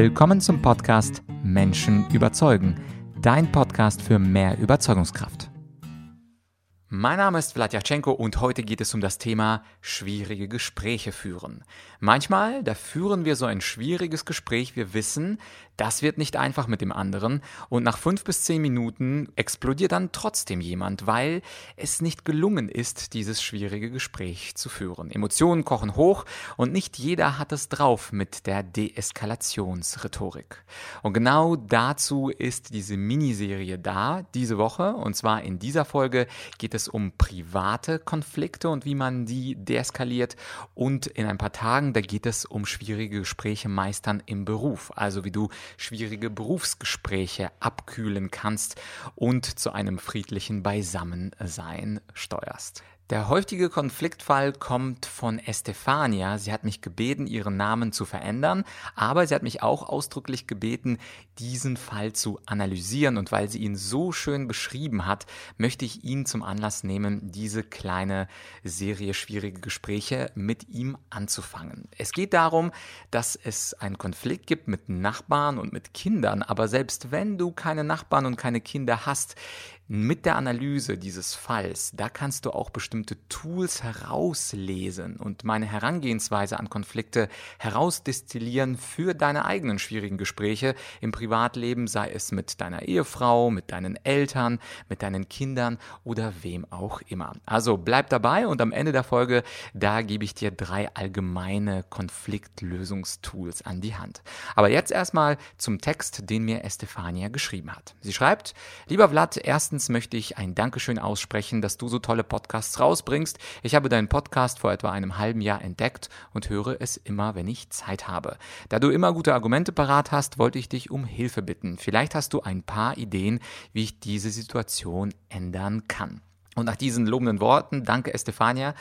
Willkommen zum Podcast Menschen überzeugen, dein Podcast für mehr Überzeugungskraft. Mein Name ist Vladyachenko und heute geht es um das Thema schwierige Gespräche führen. Manchmal, da führen wir so ein schwieriges Gespräch, wir wissen, das wird nicht einfach mit dem anderen und nach fünf bis zehn Minuten explodiert dann trotzdem jemand, weil es nicht gelungen ist, dieses schwierige Gespräch zu führen. Emotionen kochen hoch und nicht jeder hat es drauf mit der Deeskalationsrhetorik. Und genau dazu ist diese Miniserie da, diese Woche, und zwar in dieser Folge geht es um private Konflikte und wie man die deeskaliert. Und in ein paar Tagen, da geht es um schwierige Gespräche meistern im Beruf. Also wie du schwierige Berufsgespräche abkühlen kannst und zu einem friedlichen Beisammensein steuerst. Der heutige Konfliktfall kommt von Estefania. Sie hat mich gebeten, ihren Namen zu verändern, aber sie hat mich auch ausdrücklich gebeten, diesen Fall zu analysieren. Und weil sie ihn so schön beschrieben hat, möchte ich ihn zum Anlass nehmen, diese kleine Serie schwierige Gespräche mit ihm anzufangen. Es geht darum, dass es einen Konflikt gibt mit Nachbarn und mit Kindern, aber selbst wenn du keine Nachbarn und keine Kinder hast, mit der Analyse dieses Falls, da kannst du auch bestimmte Tools herauslesen und meine Herangehensweise an Konflikte herausdestillieren für deine eigenen schwierigen Gespräche im Privatleben, sei es mit deiner Ehefrau, mit deinen Eltern, mit deinen Kindern oder wem auch immer. Also bleib dabei und am Ende der Folge, da gebe ich dir drei allgemeine Konfliktlösungstools an die Hand. Aber jetzt erstmal zum Text, den mir Estefania geschrieben hat. Sie schreibt, lieber Vlad, erstens Erstens möchte ich ein Dankeschön aussprechen, dass du so tolle Podcasts rausbringst. Ich habe deinen Podcast vor etwa einem halben Jahr entdeckt und höre es immer, wenn ich Zeit habe. Da du immer gute Argumente parat hast, wollte ich dich um Hilfe bitten. Vielleicht hast du ein paar Ideen, wie ich diese Situation ändern kann. Und nach diesen lobenden Worten, danke Estefania,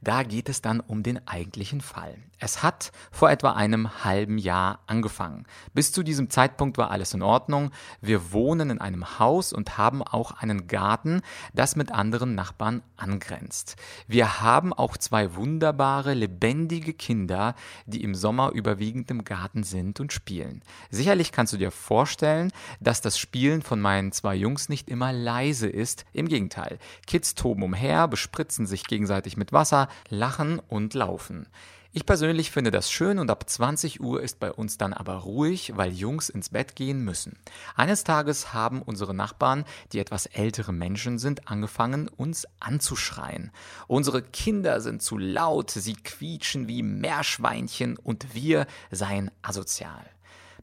da geht es dann um den eigentlichen Fall. Es hat vor etwa einem halben Jahr angefangen. Bis zu diesem Zeitpunkt war alles in Ordnung. Wir wohnen in einem Haus und haben auch einen Garten, das mit anderen Nachbarn angrenzt. Wir haben auch zwei wunderbare, lebendige Kinder, die im Sommer überwiegend im Garten sind und spielen. Sicherlich kannst du dir vorstellen, dass das Spielen von meinen zwei Jungs nicht immer leise ist. Im Gegenteil. Kids toben umher, bespritzen sich gegenseitig mit Wasser, lachen und laufen. Ich persönlich finde das schön und ab 20 Uhr ist bei uns dann aber ruhig, weil Jungs ins Bett gehen müssen. Eines Tages haben unsere Nachbarn, die etwas ältere Menschen sind, angefangen, uns anzuschreien. Unsere Kinder sind zu laut, sie quietschen wie Meerschweinchen und wir seien asozial.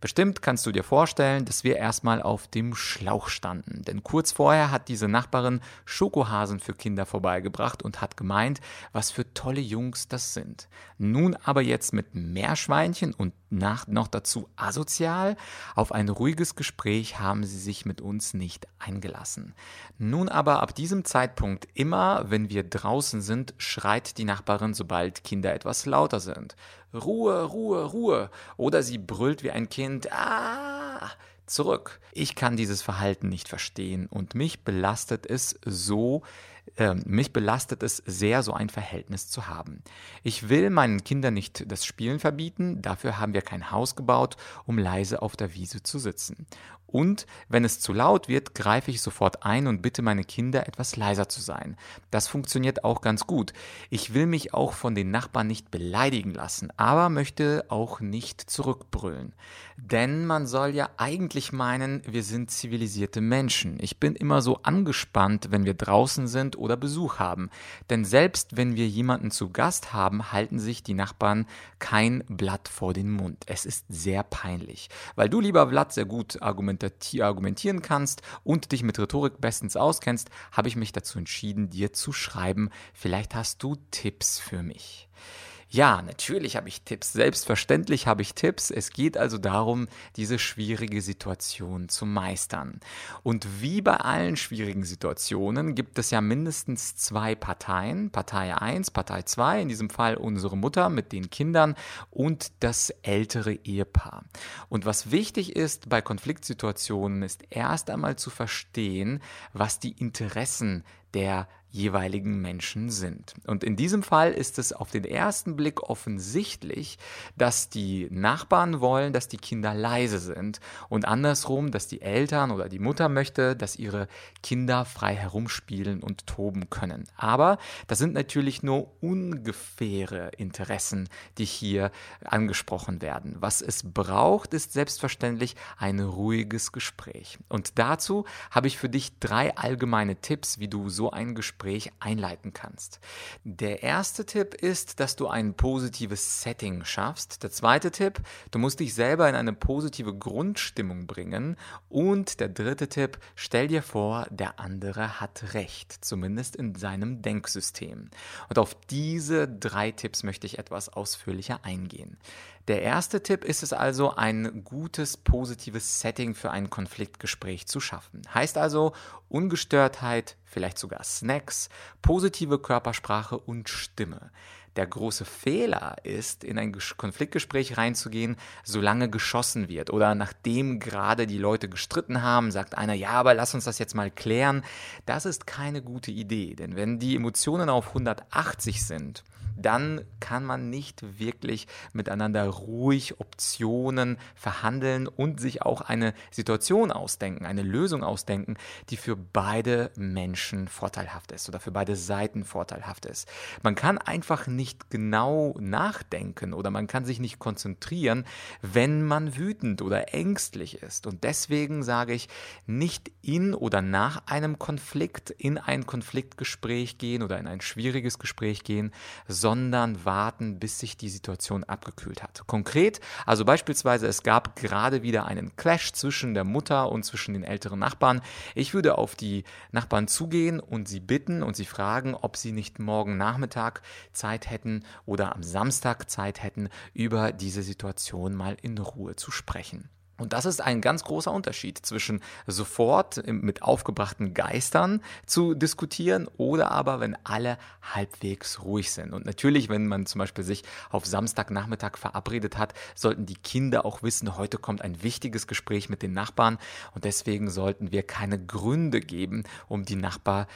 Bestimmt kannst du dir vorstellen, dass wir erstmal auf dem Schlauch standen. Denn kurz vorher hat diese Nachbarin Schokohasen für Kinder vorbeigebracht und hat gemeint, was für tolle Jungs das sind. Nun aber jetzt mit Meerschweinchen und nach, noch dazu asozial. Auf ein ruhiges Gespräch haben sie sich mit uns nicht eingelassen. Nun aber ab diesem Zeitpunkt immer, wenn wir draußen sind, schreit die Nachbarin, sobald Kinder etwas lauter sind. Ruhe, Ruhe, Ruhe. Oder sie brüllt wie ein Kind. Ah! Zurück. Ich kann dieses Verhalten nicht verstehen und mich belastet es so, äh, mich belastet es sehr, so ein Verhältnis zu haben. Ich will meinen Kindern nicht das Spielen verbieten, dafür haben wir kein Haus gebaut, um leise auf der Wiese zu sitzen. Und wenn es zu laut wird, greife ich sofort ein und bitte meine Kinder etwas leiser zu sein. Das funktioniert auch ganz gut. Ich will mich auch von den Nachbarn nicht beleidigen lassen, aber möchte auch nicht zurückbrüllen. Denn man soll ja eigentlich meinen, wir sind zivilisierte Menschen. Ich bin immer so angespannt, wenn wir draußen sind oder Besuch haben. Denn selbst wenn wir jemanden zu Gast haben, halten sich die Nachbarn kein Blatt vor den Mund. Es ist sehr peinlich. Weil du, lieber Blatt, sehr gut argumentierst, argumentieren kannst und dich mit Rhetorik bestens auskennst, habe ich mich dazu entschieden, dir zu schreiben. Vielleicht hast du Tipps für mich. Ja, natürlich habe ich Tipps. Selbstverständlich habe ich Tipps. Es geht also darum, diese schwierige Situation zu meistern. Und wie bei allen schwierigen Situationen gibt es ja mindestens zwei Parteien. Partei 1, Partei 2, in diesem Fall unsere Mutter mit den Kindern und das ältere Ehepaar. Und was wichtig ist bei Konfliktsituationen, ist erst einmal zu verstehen, was die Interessen der jeweiligen Menschen sind. Und in diesem Fall ist es auf den ersten Blick offensichtlich, dass die Nachbarn wollen, dass die Kinder leise sind und andersrum, dass die Eltern oder die Mutter möchte, dass ihre Kinder frei herumspielen und toben können. Aber das sind natürlich nur ungefähre Interessen, die hier angesprochen werden. Was es braucht, ist selbstverständlich ein ruhiges Gespräch. Und dazu habe ich für dich drei allgemeine Tipps, wie du so ein Gespräch einleiten kannst. Der erste Tipp ist, dass du ein positives Setting schaffst. Der zweite Tipp, du musst dich selber in eine positive Grundstimmung bringen. Und der dritte Tipp, stell dir vor, der andere hat recht, zumindest in seinem Denksystem. Und auf diese drei Tipps möchte ich etwas ausführlicher eingehen. Der erste Tipp ist es also, ein gutes, positives Setting für ein Konfliktgespräch zu schaffen. Heißt also Ungestörtheit, vielleicht sogar Snacks, positive Körpersprache und Stimme. Der große Fehler ist, in ein Konfliktgespräch reinzugehen, solange geschossen wird oder nachdem gerade die Leute gestritten haben, sagt einer, ja, aber lass uns das jetzt mal klären. Das ist keine gute Idee, denn wenn die Emotionen auf 180 sind, dann kann man nicht wirklich miteinander ruhig Optionen verhandeln und sich auch eine Situation ausdenken, eine Lösung ausdenken, die für beide Menschen vorteilhaft ist oder für beide Seiten vorteilhaft ist. Man kann einfach nicht genau nachdenken oder man kann sich nicht konzentrieren, wenn man wütend oder ängstlich ist. Und deswegen sage ich, nicht in oder nach einem Konflikt in ein Konfliktgespräch gehen oder in ein schwieriges Gespräch gehen, sondern warten, bis sich die Situation abgekühlt hat. Konkret, also beispielsweise es gab gerade wieder einen Clash zwischen der Mutter und zwischen den älteren Nachbarn. Ich würde auf die Nachbarn zugehen und sie bitten und sie fragen, ob sie nicht morgen Nachmittag Zeit hätten oder am Samstag Zeit hätten, über diese Situation mal in Ruhe zu sprechen. Und das ist ein ganz großer Unterschied zwischen sofort mit aufgebrachten Geistern zu diskutieren oder aber wenn alle halbwegs ruhig sind. Und natürlich, wenn man zum Beispiel sich auf Samstagnachmittag verabredet hat, sollten die Kinder auch wissen, heute kommt ein wichtiges Gespräch mit den Nachbarn und deswegen sollten wir keine Gründe geben, um die Nachbar,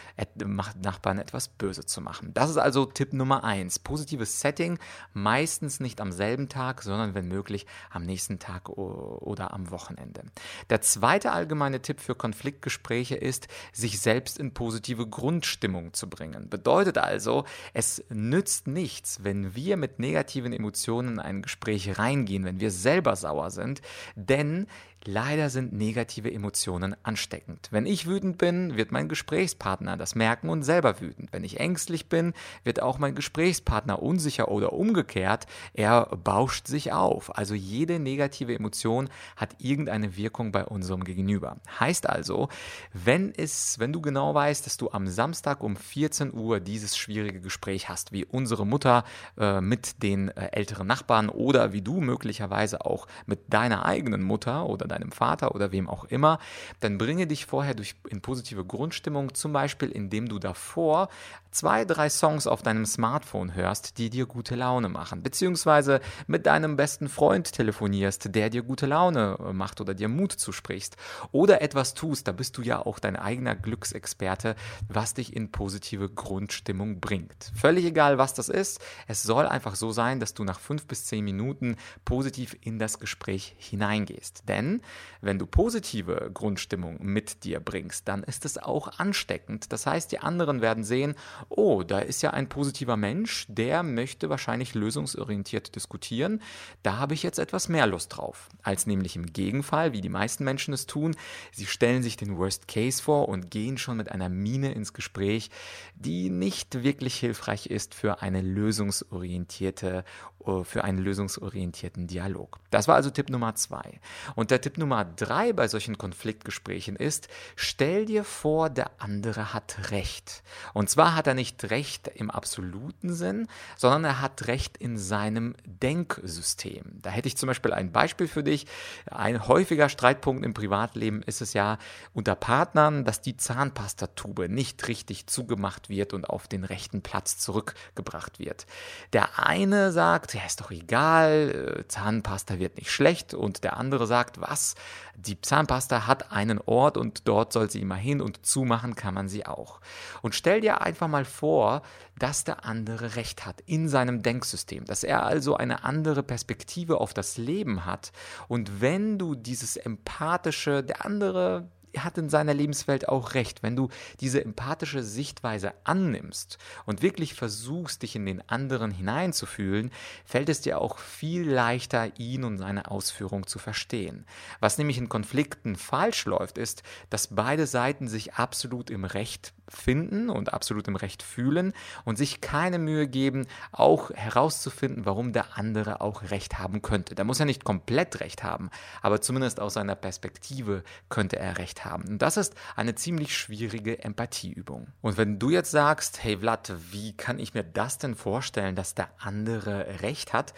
Nachbarn etwas böse zu machen. Das ist also Tipp Nummer eins. Positives Setting, meistens nicht am selben Tag, sondern wenn möglich am nächsten Tag oder am Wochenende. Der zweite allgemeine Tipp für Konfliktgespräche ist, sich selbst in positive Grundstimmung zu bringen. Bedeutet also, es nützt nichts, wenn wir mit negativen Emotionen in ein Gespräch reingehen, wenn wir selber sauer sind, denn Leider sind negative Emotionen ansteckend. Wenn ich wütend bin, wird mein Gesprächspartner das merken und selber wütend. Wenn ich ängstlich bin, wird auch mein Gesprächspartner unsicher oder umgekehrt. Er bauscht sich auf. Also jede negative Emotion hat irgendeine Wirkung bei unserem Gegenüber. Heißt also, wenn es, wenn du genau weißt, dass du am Samstag um 14 Uhr dieses schwierige Gespräch hast, wie unsere Mutter äh, mit den äh, älteren Nachbarn oder wie du möglicherweise auch mit deiner eigenen Mutter oder deinem Vater oder wem auch immer, dann bringe dich vorher durch, in positive Grundstimmung, zum Beispiel indem du davor zwei, drei Songs auf deinem Smartphone hörst, die dir gute Laune machen, beziehungsweise mit deinem besten Freund telefonierst, der dir gute Laune äh, macht oder dir Mut zusprichst oder etwas tust, da bist du ja auch dein eigener Glücksexperte, was dich in positive Grundstimmung bringt. Völlig egal, was das ist, es soll einfach so sein, dass du nach fünf bis zehn Minuten positiv in das Gespräch hineingehst. Denn wenn du positive Grundstimmung mit dir bringst, dann ist es auch ansteckend. Das heißt, die anderen werden sehen, oh, da ist ja ein positiver Mensch, der möchte wahrscheinlich lösungsorientiert diskutieren. Da habe ich jetzt etwas mehr Lust drauf. Als nämlich im Gegenfall, wie die meisten Menschen es tun, sie stellen sich den Worst Case vor und gehen schon mit einer Mine ins Gespräch, die nicht wirklich hilfreich ist für eine lösungsorientierte äh, für einen lösungsorientierten Dialog. Das war also Tipp Nummer zwei. Und der Tipp Nummer drei bei solchen Konfliktgesprächen ist, stell dir vor, der andere hat recht. Und zwar hat er nicht recht im absoluten Sinn, sondern er hat recht in seinem Denksystem. Da hätte ich zum Beispiel ein Beispiel für dich. Ein häufiger Streitpunkt im Privatleben ist es ja unter Partnern, dass die Zahnpastatube nicht richtig zugemacht wird und auf den rechten Platz zurückgebracht wird. Der eine sagt, ja, ist doch egal, äh, Zahnpasta wird nicht schlecht und der andere sagt, was? Die Zahnpasta hat einen Ort und dort soll sie immer hin und zumachen kann man sie auch. Und stell dir einfach mal vor, dass der andere recht hat in seinem Denksystem, dass er also eine andere Perspektive auf das Leben hat. Und wenn du dieses empathische, der andere hat in seiner Lebenswelt auch recht. Wenn du diese empathische Sichtweise annimmst und wirklich versuchst, dich in den anderen hineinzufühlen, fällt es dir auch viel leichter, ihn und seine Ausführung zu verstehen. Was nämlich in Konflikten falsch läuft, ist, dass beide Seiten sich absolut im Recht finden und absolut im Recht fühlen und sich keine Mühe geben, auch herauszufinden, warum der andere auch Recht haben könnte. Der muss ja nicht komplett Recht haben, aber zumindest aus seiner Perspektive könnte er Recht haben. Und das ist eine ziemlich schwierige Empathieübung. Und wenn du jetzt sagst, hey Vlad, wie kann ich mir das denn vorstellen, dass der andere Recht hat?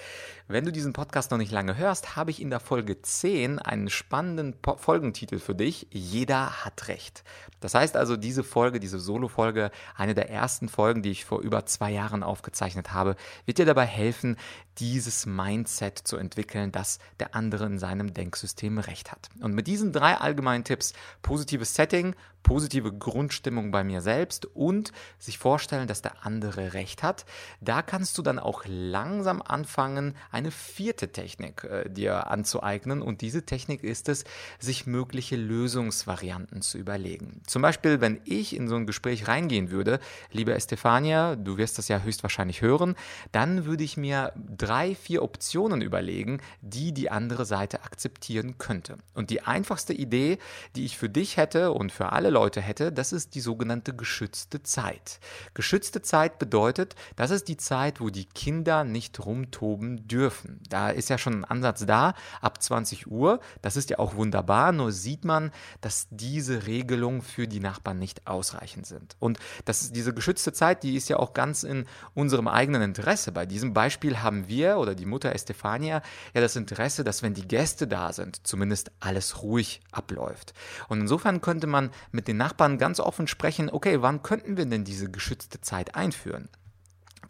Wenn du diesen Podcast noch nicht lange hörst, habe ich in der Folge 10 einen spannenden Folgentitel für dich. Jeder hat Recht. Das heißt also, diese Folge, diese Solo-Folge, eine der ersten Folgen, die ich vor über zwei Jahren aufgezeichnet habe, wird dir dabei helfen, dieses Mindset zu entwickeln, dass der andere in seinem Denksystem recht hat. Und mit diesen drei allgemeinen Tipps, positives Setting, positive Grundstimmung bei mir selbst und sich vorstellen, dass der andere recht hat, da kannst du dann auch langsam anfangen, eine vierte Technik äh, dir anzueignen. Und diese Technik ist es, sich mögliche Lösungsvarianten zu überlegen. Zum Beispiel, wenn ich in so ein Gespräch reingehen würde, liebe Estefania, du wirst das ja höchstwahrscheinlich hören, dann würde ich mir drei, vier Optionen überlegen, die die andere Seite akzeptieren könnte. Und die einfachste Idee, die ich für dich hätte und für alle Leute hätte, das ist die sogenannte geschützte Zeit. Geschützte Zeit bedeutet, das ist die Zeit, wo die Kinder nicht rumtoben dürfen. Da ist ja schon ein Ansatz da, ab 20 Uhr. Das ist ja auch wunderbar, nur sieht man, dass diese Regelungen für die Nachbarn nicht ausreichend sind. Und das diese geschützte Zeit, die ist ja auch ganz in unserem eigenen Interesse. Bei diesem Beispiel haben wir oder die Mutter Estefania ja das Interesse, dass wenn die Gäste da sind, zumindest alles ruhig abläuft. Und insofern könnte man mit den Nachbarn ganz offen sprechen, okay, wann könnten wir denn diese geschützte Zeit einführen?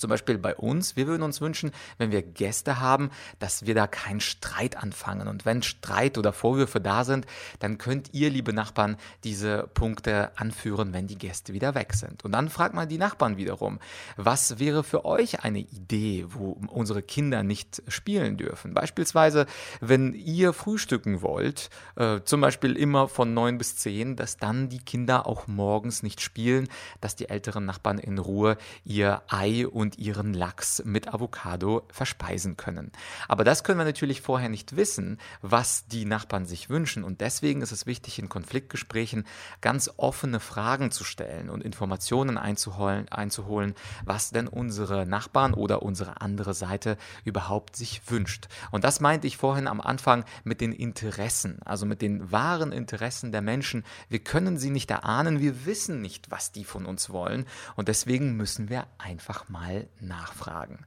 Zum Beispiel bei uns, wir würden uns wünschen, wenn wir Gäste haben, dass wir da keinen Streit anfangen. Und wenn Streit oder Vorwürfe da sind, dann könnt ihr, liebe Nachbarn, diese Punkte anführen, wenn die Gäste wieder weg sind. Und dann fragt man die Nachbarn wiederum, was wäre für euch eine Idee, wo unsere Kinder nicht spielen dürfen? Beispielsweise, wenn ihr frühstücken wollt, äh, zum Beispiel immer von neun bis zehn, dass dann die Kinder auch morgens nicht spielen, dass die älteren Nachbarn in Ruhe ihr Ei und und ihren Lachs mit Avocado verspeisen können. Aber das können wir natürlich vorher nicht wissen, was die Nachbarn sich wünschen. Und deswegen ist es wichtig, in Konfliktgesprächen ganz offene Fragen zu stellen und Informationen einzuholen, einzuholen was denn unsere Nachbarn oder unsere andere Seite überhaupt sich wünscht. Und das meinte ich vorhin am Anfang mit den Interessen, also mit den wahren Interessen der Menschen. Wir können sie nicht erahnen, wir wissen nicht, was die von uns wollen. Und deswegen müssen wir einfach mal nachfragen.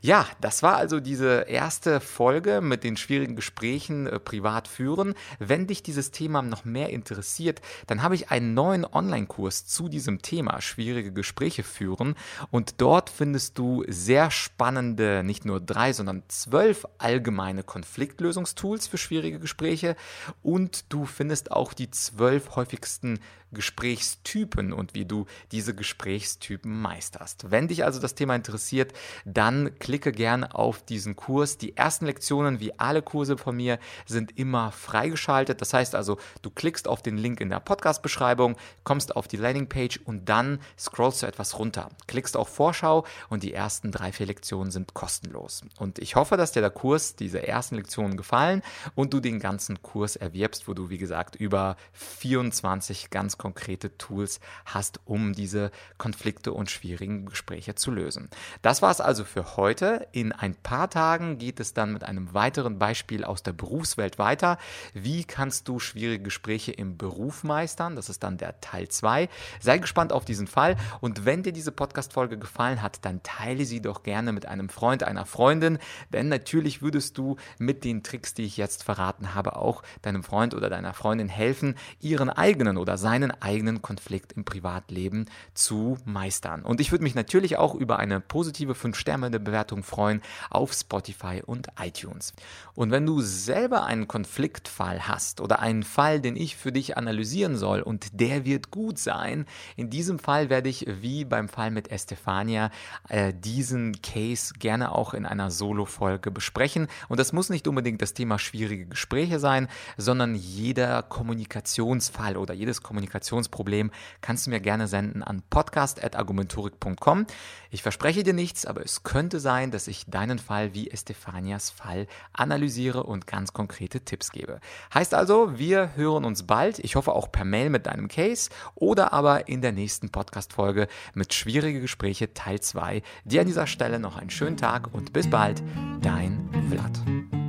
Ja, das war also diese erste Folge mit den schwierigen Gesprächen äh, privat führen. Wenn dich dieses Thema noch mehr interessiert, dann habe ich einen neuen Online-Kurs zu diesem Thema, schwierige Gespräche führen. Und dort findest du sehr spannende, nicht nur drei, sondern zwölf allgemeine Konfliktlösungstools für schwierige Gespräche. Und du findest auch die zwölf häufigsten Gesprächstypen und wie du diese Gesprächstypen meisterst. Wenn dich also das Thema interessiert, dann klicke gerne auf diesen Kurs. Die ersten Lektionen, wie alle Kurse von mir, sind immer freigeschaltet. Das heißt also, du klickst auf den Link in der Podcast-Beschreibung, kommst auf die Landingpage und dann scrollst du etwas runter. Klickst auf Vorschau und die ersten drei, vier Lektionen sind kostenlos. Und ich hoffe, dass dir der Kurs, diese ersten Lektionen gefallen und du den ganzen Kurs erwirbst, wo du, wie gesagt, über 24 ganz konkrete Tools hast, um diese Konflikte und schwierigen Gespräche zu lösen. Lösen. Das war es also für heute. In ein paar Tagen geht es dann mit einem weiteren Beispiel aus der Berufswelt weiter. Wie kannst du schwierige Gespräche im Beruf meistern? Das ist dann der Teil 2. Sei gespannt auf diesen Fall und wenn dir diese Podcast-Folge gefallen hat, dann teile sie doch gerne mit einem Freund, einer Freundin, denn natürlich würdest du mit den Tricks, die ich jetzt verraten habe, auch deinem Freund oder deiner Freundin helfen, ihren eigenen oder seinen eigenen Konflikt im Privatleben zu meistern. Und ich würde mich natürlich auch über eine positive 5-Sterne-Bewertung freuen auf Spotify und iTunes. Und wenn du selber einen Konfliktfall hast oder einen Fall, den ich für dich analysieren soll und der wird gut sein, in diesem Fall werde ich wie beim Fall mit Estefania äh, diesen Case gerne auch in einer Solo-Folge besprechen. Und das muss nicht unbedingt das Thema schwierige Gespräche sein, sondern jeder Kommunikationsfall oder jedes Kommunikationsproblem kannst du mir gerne senden an podcast.argumentorik.com. Ich verspreche dir nichts, aber es könnte sein, dass ich deinen Fall wie Estefanias Fall analysiere und ganz konkrete Tipps gebe. Heißt also, wir hören uns bald. Ich hoffe auch per Mail mit deinem Case oder aber in der nächsten Podcast-Folge mit schwierige Gespräche Teil 2. Dir an dieser Stelle noch einen schönen Tag und bis bald, dein Vlad.